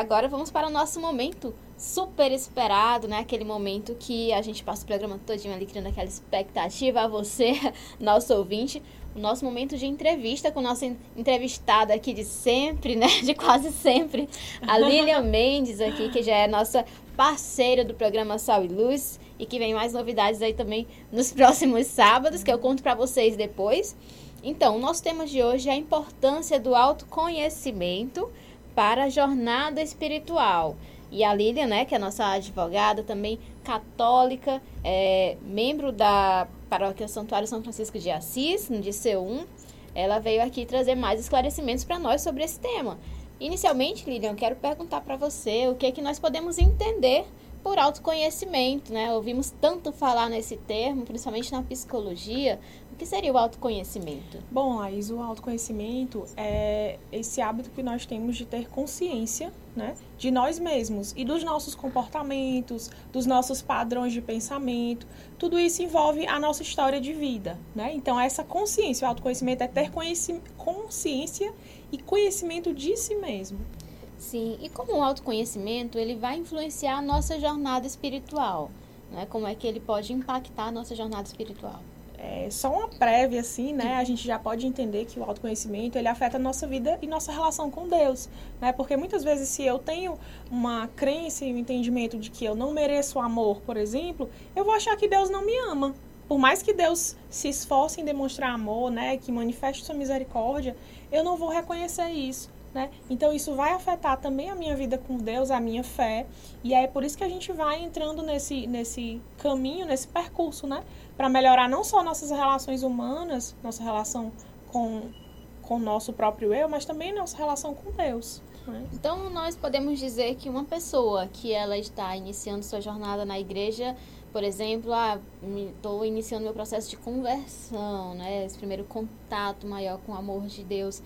agora vamos para o nosso momento super esperado, né? Aquele momento que a gente passa o programa todinho ali criando aquela expectativa a você, nosso ouvinte. O nosso momento de entrevista com nossa entrevistada aqui de sempre, né? De quase sempre. A Lilian Mendes aqui, que já é nossa parceira do programa Sal e Luz e que vem mais novidades aí também nos próximos sábados, que eu conto para vocês depois. Então, o nosso tema de hoje é a importância do autoconhecimento para a jornada espiritual. E a Lilian, né, que é nossa advogada, também católica, é, membro da paróquia Santuário São Francisco de Assis, no DCU1, ela veio aqui trazer mais esclarecimentos para nós sobre esse tema. Inicialmente, Lilian, eu quero perguntar para você o que é que nós podemos entender por autoconhecimento, né? Ouvimos tanto falar nesse termo, principalmente na psicologia, que seria o autoconhecimento? Bom, Laís, o autoconhecimento é esse hábito que nós temos de ter consciência né, de nós mesmos e dos nossos comportamentos, dos nossos padrões de pensamento. Tudo isso envolve a nossa história de vida. Né? Então, essa consciência, o autoconhecimento é ter consciência e conhecimento de si mesmo. Sim, e como o autoconhecimento ele vai influenciar a nossa jornada espiritual? Né? Como é que ele pode impactar a nossa jornada espiritual? É, só uma prévia, assim, né? A gente já pode entender que o autoconhecimento, ele afeta a nossa vida e nossa relação com Deus, né? Porque muitas vezes, se eu tenho uma crença e um entendimento de que eu não mereço amor, por exemplo, eu vou achar que Deus não me ama. Por mais que Deus se esforce em demonstrar amor, né? Que manifeste sua misericórdia, eu não vou reconhecer isso. Né? Então isso vai afetar também a minha vida com Deus, a minha fé, e é por isso que a gente vai entrando nesse, nesse caminho, nesse percurso, né? Para melhorar não só nossas relações humanas, nossa relação com com nosso próprio eu, mas também nossa relação com Deus. Né? Então nós podemos dizer que uma pessoa que ela está iniciando sua jornada na igreja, por exemplo, ah, estou iniciando meu processo de conversão, né? Esse primeiro contato maior com o amor de Deus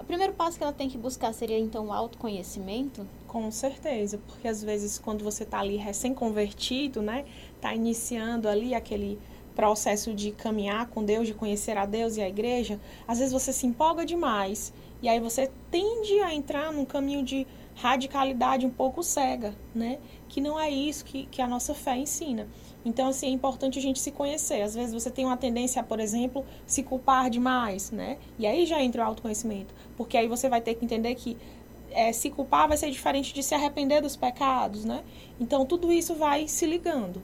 o primeiro passo que ela tem que buscar seria então o autoconhecimento? Com certeza, porque às vezes quando você está ali recém-convertido, né, está iniciando ali aquele processo de caminhar com Deus, de conhecer a Deus e a igreja, às vezes você se empolga demais e aí você tende a entrar num caminho de radicalidade um pouco cega, né? Que não é isso que, que a nossa fé ensina. Então, assim, é importante a gente se conhecer. Às vezes você tem uma tendência por exemplo, se culpar demais, né? E aí já entra o autoconhecimento. Porque aí você vai ter que entender que é, se culpar vai ser diferente de se arrepender dos pecados, né? Então, tudo isso vai se ligando.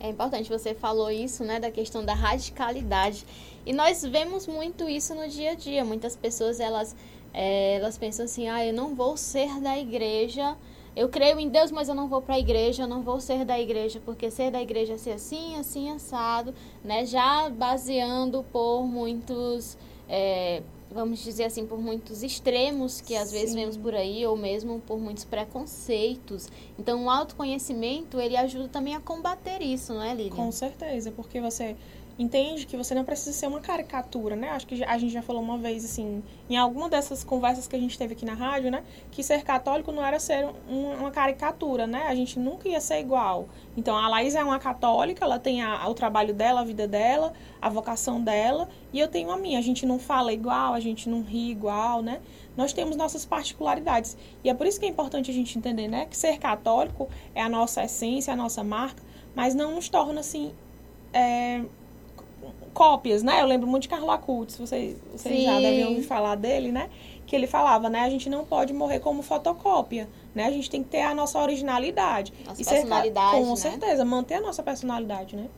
É importante, você falou isso, né, da questão da radicalidade. E nós vemos muito isso no dia a dia. Muitas pessoas, elas, é, elas pensam assim, ah, eu não vou ser da igreja eu creio em Deus, mas eu não vou para a igreja, eu não vou ser da igreja, porque ser da igreja é ser assim, assim, assado, né? Já baseando por muitos, é, vamos dizer assim, por muitos extremos que às Sim. vezes vemos por aí, ou mesmo por muitos preconceitos. Então, o autoconhecimento, ele ajuda também a combater isso, não é, Lilian? Com certeza, porque você entende que você não precisa ser uma caricatura, né? Acho que a gente já falou uma vez, assim, em alguma dessas conversas que a gente teve aqui na rádio, né? Que ser católico não era ser um, uma caricatura, né? A gente nunca ia ser igual. Então, a Laís é uma católica, ela tem a, o trabalho dela, a vida dela, a vocação dela, e eu tenho a minha. A gente não fala igual, a gente não ri igual, né? Nós temos nossas particularidades. E é por isso que é importante a gente entender, né? Que ser católico é a nossa essência, a nossa marca, mas não nos torna, assim... É, cópias, né? Eu lembro muito de Carlo Acutis, vocês, vocês já devem ouvir falar dele, né? Que ele falava, né? A gente não pode morrer como fotocópia, né? A gente tem que ter a nossa originalidade. Nossa e personalidade, ser, Com né? certeza, manter a nossa personalidade, né?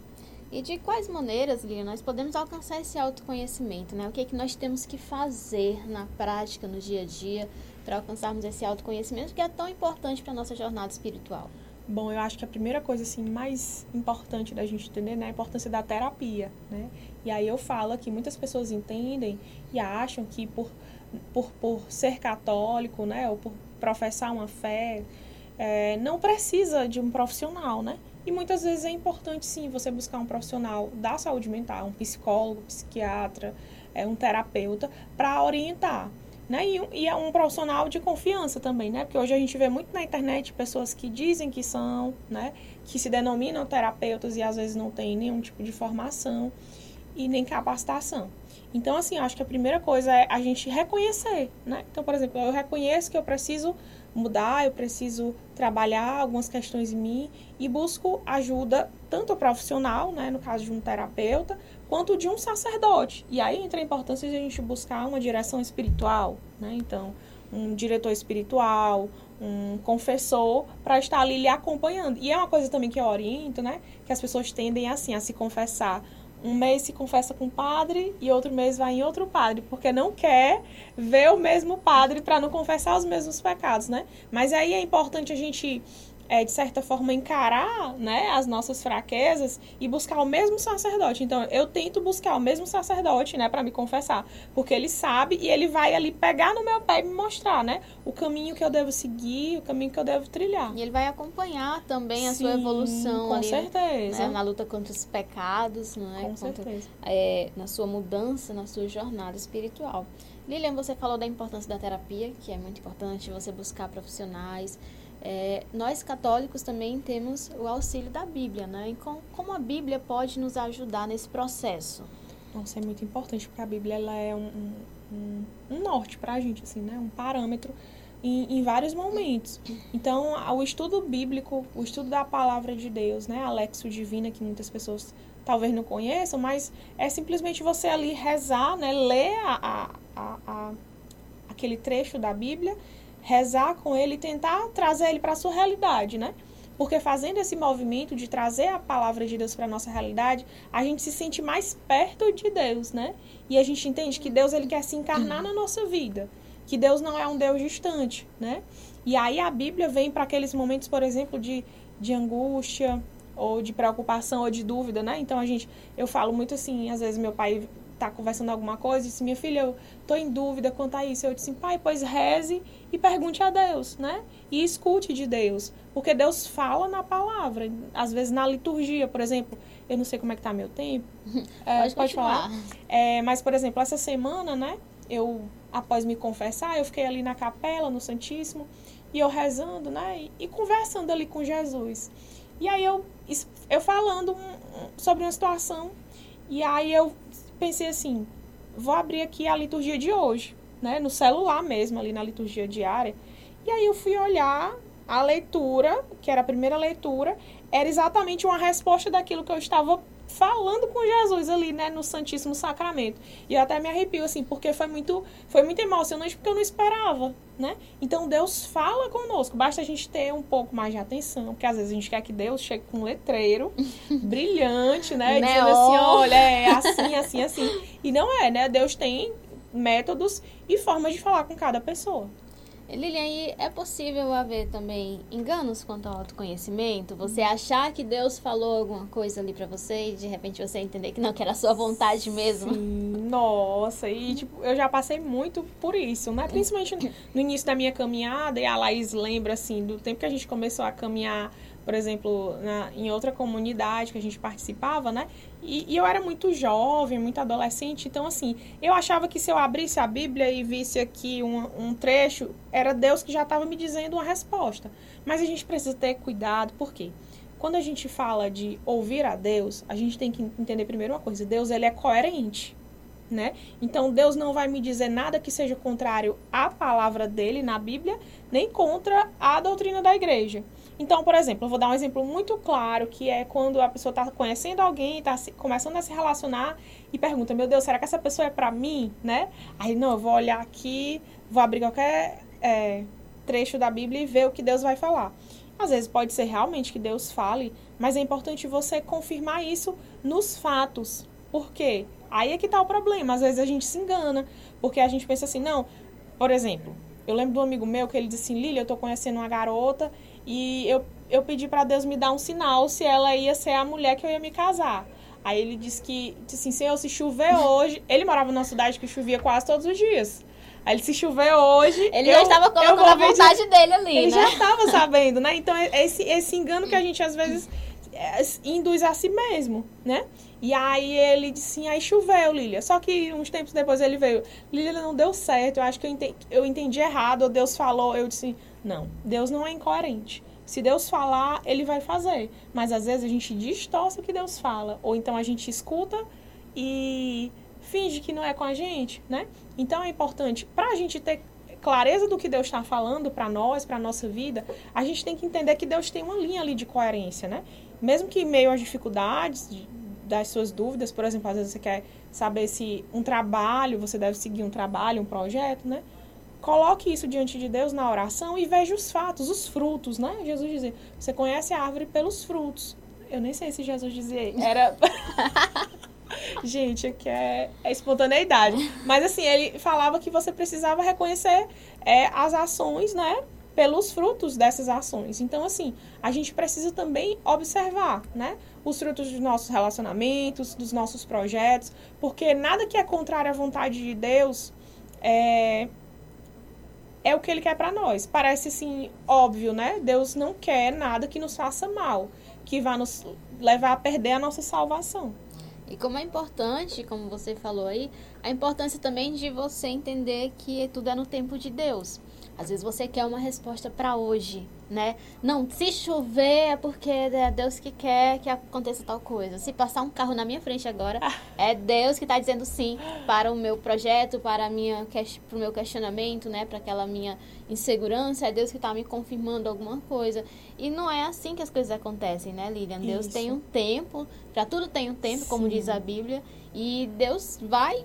E de quais maneiras, Lia, nós podemos alcançar esse autoconhecimento, né? O que é que nós temos que fazer na prática, no dia a dia, para alcançarmos esse autoconhecimento que é tão importante para a nossa jornada espiritual? Bom, eu acho que a primeira coisa assim mais importante da gente entender né, é a importância da terapia, né? E aí eu falo que muitas pessoas entendem e acham que por, por, por ser católico, né, ou por professar uma fé, é, não precisa de um profissional, né? E muitas vezes é importante sim você buscar um profissional da saúde mental, um psicólogo, psiquiatra, é, um terapeuta, para orientar né? E, e, é um profissional de confiança também, né? Porque hoje a gente vê muito na internet pessoas que dizem que são, né? Que se denominam terapeutas e às vezes não têm nenhum tipo de formação e nem capacitação. Então, assim, acho que a primeira coisa é a gente reconhecer, né? Então, por exemplo, eu reconheço que eu preciso mudar, eu preciso trabalhar algumas questões em mim e busco ajuda tanto profissional, né, no caso de um terapeuta, quanto de um sacerdote. E aí entra a importância de a gente buscar uma direção espiritual, né? Então, um diretor espiritual, um confessor para estar ali lhe acompanhando. E é uma coisa também que eu oriento, né? Que as pessoas tendem assim a se confessar. Um mês se confessa com o padre e outro mês vai em outro padre, porque não quer ver o mesmo padre para não confessar os mesmos pecados, né? Mas aí é importante a gente é, de certa forma, encarar né, as nossas fraquezas e buscar o mesmo sacerdote. Então, eu tento buscar o mesmo sacerdote, né, para me confessar, porque ele sabe e ele vai ali pegar no meu pé e me mostrar, né, o caminho que eu devo seguir, o caminho que eu devo trilhar. E ele vai acompanhar também a Sim, sua evolução com ali, certeza. Né, na luta contra os pecados, né, com contra, certeza. É, na sua mudança, na sua jornada espiritual. Lilian, você falou da importância da terapia, que é muito importante você buscar profissionais. É, nós católicos também temos o auxílio da Bíblia, né? E com, como a Bíblia pode nos ajudar nesse processo? Nossa, é muito importante, porque a Bíblia ela é um, um, um norte para a gente, assim, né? Um parâmetro em, em, vários momentos. Então, o estudo bíblico, o estudo da palavra de Deus, né? A Lexo Divina, que muitas pessoas talvez não conheçam, mas é simplesmente você ali rezar, né? Ler a, a, a, aquele trecho da Bíblia rezar com ele e tentar trazer ele para a sua realidade, né? Porque fazendo esse movimento de trazer a palavra de Deus para a nossa realidade, a gente se sente mais perto de Deus, né? E a gente entende que Deus ele quer se encarnar na nossa vida, que Deus não é um Deus distante, né? E aí a Bíblia vem para aqueles momentos, por exemplo, de, de angústia, ou de preocupação ou de dúvida, né? Então a gente, eu falo muito assim, às vezes meu pai tá conversando alguma coisa disse, minha filha, eu tô em dúvida quanto a isso. Eu disse, pai, pois reze e pergunte a Deus, né? E escute de Deus. Porque Deus fala na palavra. Às vezes na liturgia, por exemplo, eu não sei como é que tá meu tempo. É, pode, pode falar. É, mas, por exemplo, essa semana, né? Eu, após me confessar, eu fiquei ali na capela, no Santíssimo, e eu rezando, né? E, e conversando ali com Jesus. E aí eu, eu falando sobre uma situação, e aí eu pensei assim, vou abrir aqui a liturgia de hoje, né? No celular mesmo, ali na liturgia diária. E aí eu fui olhar a leitura, que era a primeira leitura, era exatamente uma resposta daquilo que eu estava falando com Jesus ali, né, no Santíssimo Sacramento. E eu até me arrepio assim, porque foi muito, foi muito emocionante porque eu não esperava, né? Então Deus fala conosco, basta a gente ter um pouco mais de atenção, porque às vezes a gente quer que Deus chegue com um letreiro brilhante, né, dizendo assim, olha, é assim, assim, assim. E não é, né? Deus tem métodos e formas de falar com cada pessoa. Lilian, é possível haver também enganos quanto ao autoconhecimento? Você achar que Deus falou alguma coisa ali para você e de repente você entender que não, que era sua vontade mesmo? Sim, nossa, e tipo, eu já passei muito por isso, né? Principalmente no início da minha caminhada, e a Laís lembra, assim, do tempo que a gente começou a caminhar por exemplo, na, em outra comunidade que a gente participava, né? E, e, eu era muito jovem, muito adolescente, então, assim, eu achava que se eu abrisse a Bíblia e visse aqui um, um trecho, era Deus que já estava me dizendo uma resposta. Mas a gente precisa ter cuidado, por quê? Quando a gente fala de ouvir a Deus, a gente tem que entender primeiro uma coisa: Deus ele é coerente. Né? Então Deus não vai me dizer nada que seja contrário à palavra dele na Bíblia, nem contra a doutrina da igreja. Então, por exemplo, eu vou dar um exemplo muito claro, que é quando a pessoa está conhecendo alguém, está começando a se relacionar e pergunta, meu Deus, será que essa pessoa é para mim, né? Aí, não, eu vou olhar aqui, vou abrir qualquer é, trecho da Bíblia e ver o que Deus vai falar. Às vezes pode ser realmente que Deus fale, mas é importante você confirmar isso nos fatos. Por quê? Aí é que está o problema. Às vezes a gente se engana, porque a gente pensa assim, não, por exemplo, eu lembro de um amigo meu que ele disse assim, Lilia, eu estou conhecendo uma garota e eu, eu pedi para Deus me dar um sinal se ela ia ser a mulher que eu ia me casar. Aí ele disse que, disse assim, Senhor, se chover hoje. Ele morava numa cidade que chovia quase todos os dias. Aí ele se chover hoje. Ele eu, já estava colocando a vontade dele ali, ele né? Já estava sabendo, né? Então, é esse, esse engano que a gente às vezes é, induz a si mesmo, né? E aí ele disse assim, aí choveu, Lilia. Só que uns tempos depois ele veio, Lilia, não deu certo, eu acho que eu entendi, eu entendi errado, ou Deus falou, eu disse, não, Deus não é incoerente. Se Deus falar, ele vai fazer. Mas às vezes a gente distorce o que Deus fala. Ou então a gente escuta e finge que não é com a gente, né? Então é importante, para a gente ter clareza do que Deus está falando para nós, para nossa vida, a gente tem que entender que Deus tem uma linha ali de coerência, né? Mesmo que em meio às dificuldades, das suas dúvidas, por exemplo, às vezes você quer saber se um trabalho, você deve seguir um trabalho, um projeto, né? Coloque isso diante de Deus na oração e veja os fatos, os frutos, né? Jesus dizia, você conhece a árvore pelos frutos. Eu nem sei se Jesus dizia, era... Gente, aqui é, é espontaneidade. Mas assim, ele falava que você precisava reconhecer é, as ações, né? Pelos frutos dessas ações. Então, assim, a gente precisa também observar, né? Os frutos dos nossos relacionamentos, dos nossos projetos, porque nada que é contrário à vontade de Deus é, é o que ele quer para nós. Parece assim óbvio, né? Deus não quer nada que nos faça mal, que vá nos levar a perder a nossa salvação. E como é importante, como você falou aí, a importância também de você entender que tudo é no tempo de Deus. Às vezes você quer uma resposta para hoje, né? Não, se chover é porque é Deus que quer que aconteça tal coisa. Se passar um carro na minha frente agora, é Deus que está dizendo sim para o meu projeto, para minha para o meu questionamento, né? Para aquela minha insegurança, é Deus que está me confirmando alguma coisa. E não é assim que as coisas acontecem, né, Lilian? Deus Isso. tem um tempo, para tudo tem um tempo, sim. como diz a Bíblia, e Deus vai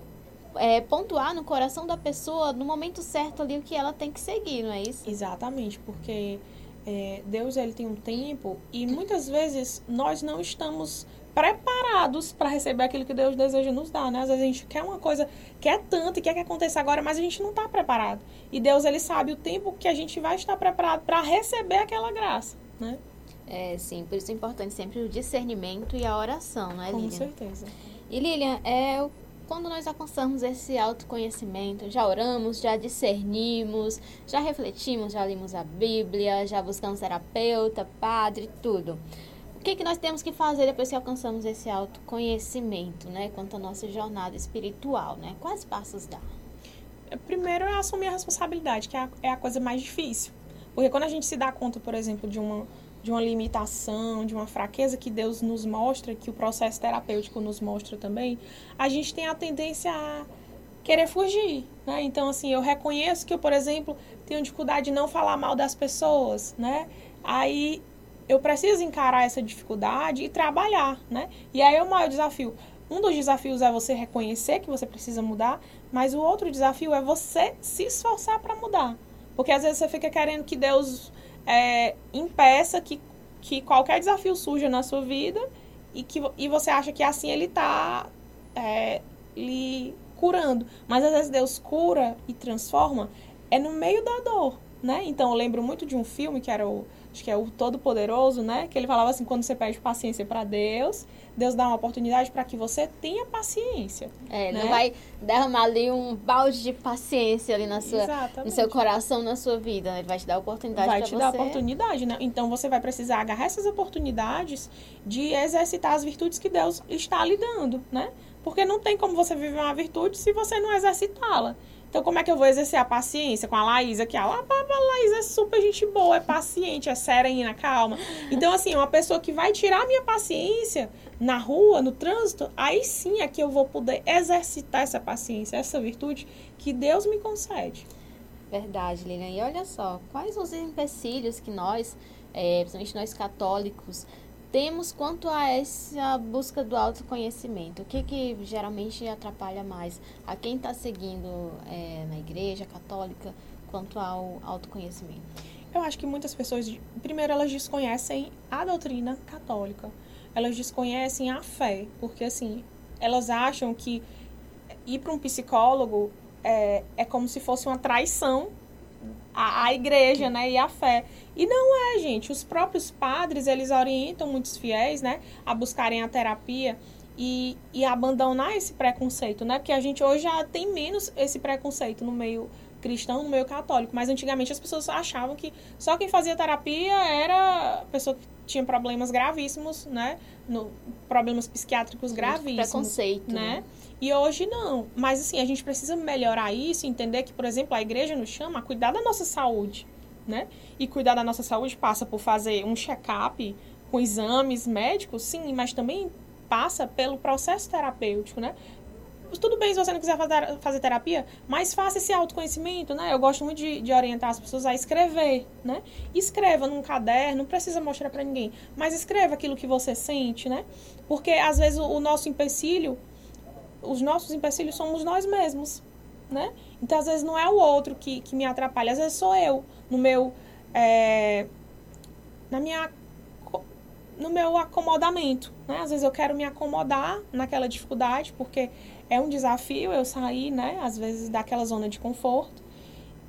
é, pontuar no coração da pessoa no momento certo ali o que ela tem que seguir, não é isso? Exatamente, porque é, Deus ele tem um tempo e muitas vezes nós não estamos preparados para receber aquilo que Deus deseja nos dar, né? Às vezes a gente quer uma coisa, quer tanto e quer que aconteça agora, mas a gente não está preparado. E Deus ele sabe o tempo que a gente vai estar preparado para receber aquela graça, né? É, sim, por isso é importante sempre o discernimento e a oração, não é, Lilian? Com certeza. E Lilian, é, quando nós alcançamos esse autoconhecimento, já oramos, já discernimos, já refletimos, já limos a Bíblia, já buscamos terapeuta, padre, tudo. O que, que nós temos que fazer depois que alcançamos esse autoconhecimento, né? Quanto à nossa jornada espiritual, né? Quais passos dá? Primeiro é assumir a responsabilidade, que é é a coisa mais difícil. Porque quando a gente se dá conta, por exemplo, de uma de uma limitação, de uma fraqueza que Deus nos mostra, que o processo terapêutico nos mostra também, a gente tem a tendência a querer fugir, né? Então, assim, eu reconheço que eu, por exemplo, tenho dificuldade de não falar mal das pessoas, né? Aí eu preciso encarar essa dificuldade e trabalhar, né? E aí é o maior desafio. Um dos desafios é você reconhecer que você precisa mudar, mas o outro desafio é você se esforçar para mudar. Porque às vezes você fica querendo que Deus é, impeça que, que qualquer desafio surja na sua vida e que e você acha que assim ele está é, lhe curando. Mas às vezes Deus cura e transforma é no meio da dor, né? Então eu lembro muito de um filme que era o acho que é o Todo Poderoso, né? Que ele falava assim, quando você pede paciência para Deus, Deus dá uma oportunidade para que você tenha paciência. É, né? não vai derramar ali um balde de paciência ali na sua, no seu coração, na sua vida. Ele vai te dar oportunidade Vai te você. dar oportunidade, né? Então você vai precisar agarrar essas oportunidades de exercitar as virtudes que Deus está lhe dando, né? Porque não tem como você viver uma virtude se você não exercitá-la. Então, como é que eu vou exercer a paciência com a Laísa? Que a, a Laísa é super gente boa, é paciente, é serena, calma. Então, assim, uma pessoa que vai tirar a minha paciência na rua, no trânsito, aí sim é que eu vou poder exercitar essa paciência, essa virtude que Deus me concede. Verdade, Lilian. E olha só, quais os empecilhos que nós, é, principalmente nós católicos, temos quanto a essa busca do autoconhecimento? O que, que geralmente atrapalha mais a quem está seguindo é, na igreja católica quanto ao autoconhecimento? Eu acho que muitas pessoas, primeiro, elas desconhecem a doutrina católica. Elas desconhecem a fé, porque assim, elas acham que ir para um psicólogo é, é como se fosse uma traição à, à igreja, né, e à fé. E não é, gente. Os próprios padres, eles orientam muitos fiéis, né, a buscarem a terapia e, e abandonar esse preconceito, né? Porque a gente hoje já tem menos esse preconceito no meio cristão, no meio católico. Mas antigamente as pessoas achavam que só quem fazia terapia era pessoa que tinha problemas gravíssimos, né? No, problemas psiquiátricos gravíssimos. Preconceito, né? né? E hoje não. Mas assim, a gente precisa melhorar isso, entender que, por exemplo, a igreja nos chama a cuidar da nossa saúde né? E cuidar da nossa saúde passa por fazer um check-up com exames médicos, sim, mas também passa pelo processo terapêutico, né? tudo bem se você não quiser fazer, terapia, mas faça esse autoconhecimento, né? Eu gosto muito de, de orientar as pessoas a escrever, né? Escreva num caderno, não precisa mostrar para ninguém, mas escreva aquilo que você sente, né? Porque às vezes o, o nosso empecilho, os nossos empecilhos somos nós mesmos, né? Então às vezes não é o outro que, que me atrapalha, às vezes sou eu, no meu. É, na minha no meu acomodamento, né? Às vezes eu quero me acomodar naquela dificuldade, porque é um desafio eu sair, né? Às vezes daquela zona de conforto,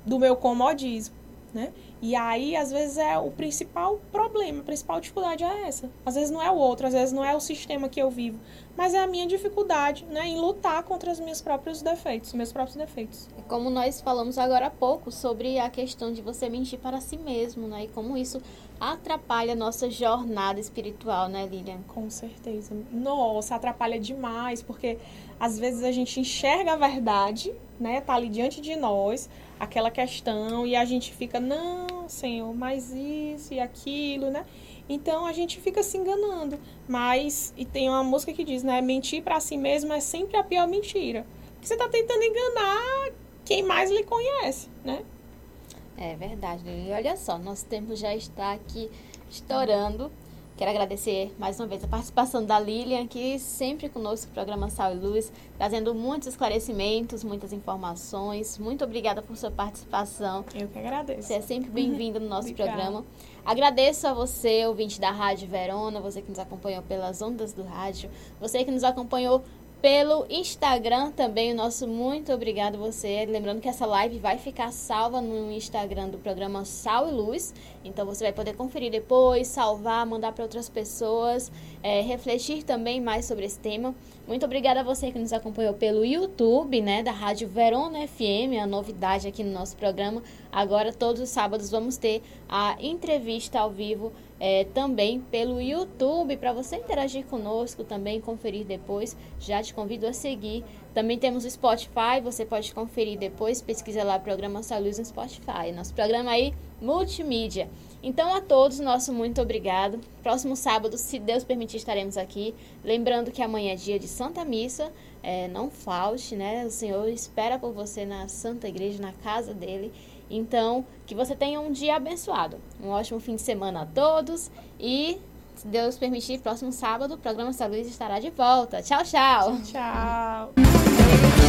do meu comodismo, né? E aí, às vezes, é o principal problema, a principal dificuldade é essa. Às vezes não é o outro, às vezes não é o sistema que eu vivo, mas é a minha dificuldade, né, em lutar contra os meus próprios defeitos, meus próprios defeitos. É como nós falamos agora há pouco sobre a questão de você mentir para si mesmo, né, e como isso atrapalha a nossa jornada espiritual, né, Lilian? Com certeza. Nossa, atrapalha demais, porque às vezes a gente enxerga a verdade, né, tá ali diante de nós, aquela questão, e a gente fica, não, Senhor, mas isso e aquilo, né? Então a gente fica se enganando. Mas, e tem uma música que diz, né? Mentir para si mesmo é sempre a pior mentira. Porque você tá tentando enganar quem mais lhe conhece, né? É verdade. E olha só, nosso tempo já está aqui estourando. Quero agradecer mais uma vez a participação da Lilian, aqui sempre conosco no programa Sal e Luz, trazendo muitos esclarecimentos, muitas informações. Muito obrigada por sua participação. Eu que agradeço. Você é sempre bem-vindo no nosso programa. Agradeço a você, ouvinte da Rádio Verona, você que nos acompanhou pelas ondas do rádio, você que nos acompanhou pelo Instagram também. O nosso muito obrigado você. Lembrando que essa live vai ficar salva no Instagram do programa Sal e Luz. Então você vai poder conferir depois, salvar, mandar para outras pessoas, é, refletir também mais sobre esse tema. Muito obrigada a você que nos acompanhou pelo YouTube, né, da Rádio Verona FM, a novidade aqui no nosso programa. Agora, todos os sábados, vamos ter a entrevista ao vivo é, também pelo YouTube, para você interagir conosco também, conferir depois. Já te convido a seguir. Também temos o Spotify, você pode conferir depois, pesquisa lá Programa Saluz no Spotify. Nosso programa aí, multimídia. Então, a todos, nosso muito obrigado. Próximo sábado, se Deus permitir, estaremos aqui. Lembrando que amanhã é dia de Santa Missa. É, não falte, né? O Senhor espera por você na Santa Igreja, na casa dele. Então, que você tenha um dia abençoado. Um ótimo fim de semana a todos. E, se Deus permitir, próximo sábado, o programa Saúde estará de volta. Tchau, tchau. Tchau. tchau.